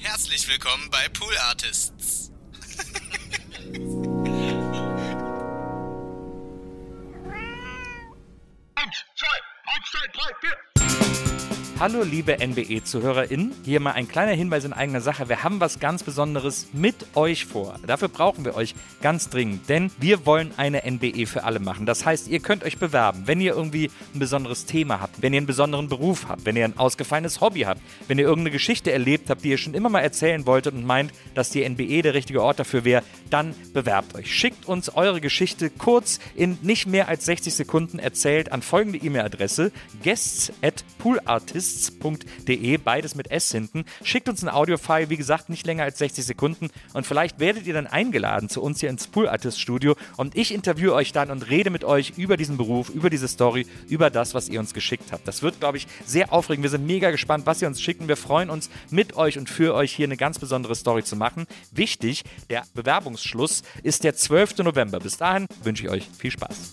Herzlich willkommen bei Pool Artists. Eins, zwei, eins, zwei, drei, vier. Hallo liebe NBE-ZuhörerInnen, hier mal ein kleiner Hinweis in eigener Sache. Wir haben was ganz Besonderes mit euch vor. Dafür brauchen wir euch ganz dringend, denn wir wollen eine NBE für alle machen. Das heißt, ihr könnt euch bewerben, wenn ihr irgendwie ein besonderes Thema habt, wenn ihr einen besonderen Beruf habt, wenn ihr ein ausgefallenes Hobby habt, wenn ihr irgendeine Geschichte erlebt habt, die ihr schon immer mal erzählen wolltet und meint, dass die NBE der richtige Ort dafür wäre, dann bewerbt euch. Schickt uns eure Geschichte kurz in nicht mehr als 60 Sekunden erzählt an folgende E-Mail-Adresse guests at artists.de, beides mit S hinten. Schickt uns ein Audiofile, wie gesagt, nicht länger als 60 Sekunden und vielleicht werdet ihr dann eingeladen zu uns hier ins Pool Artist Studio und ich interviewe euch dann und rede mit euch über diesen Beruf, über diese Story, über das, was ihr uns geschickt habt. Das wird, glaube ich, sehr aufregend. Wir sind mega gespannt, was ihr uns schickt und wir freuen uns mit euch und für euch hier eine ganz besondere Story zu machen. Wichtig, der Bewerbungsschluss ist der 12. November. Bis dahin wünsche ich euch viel Spaß.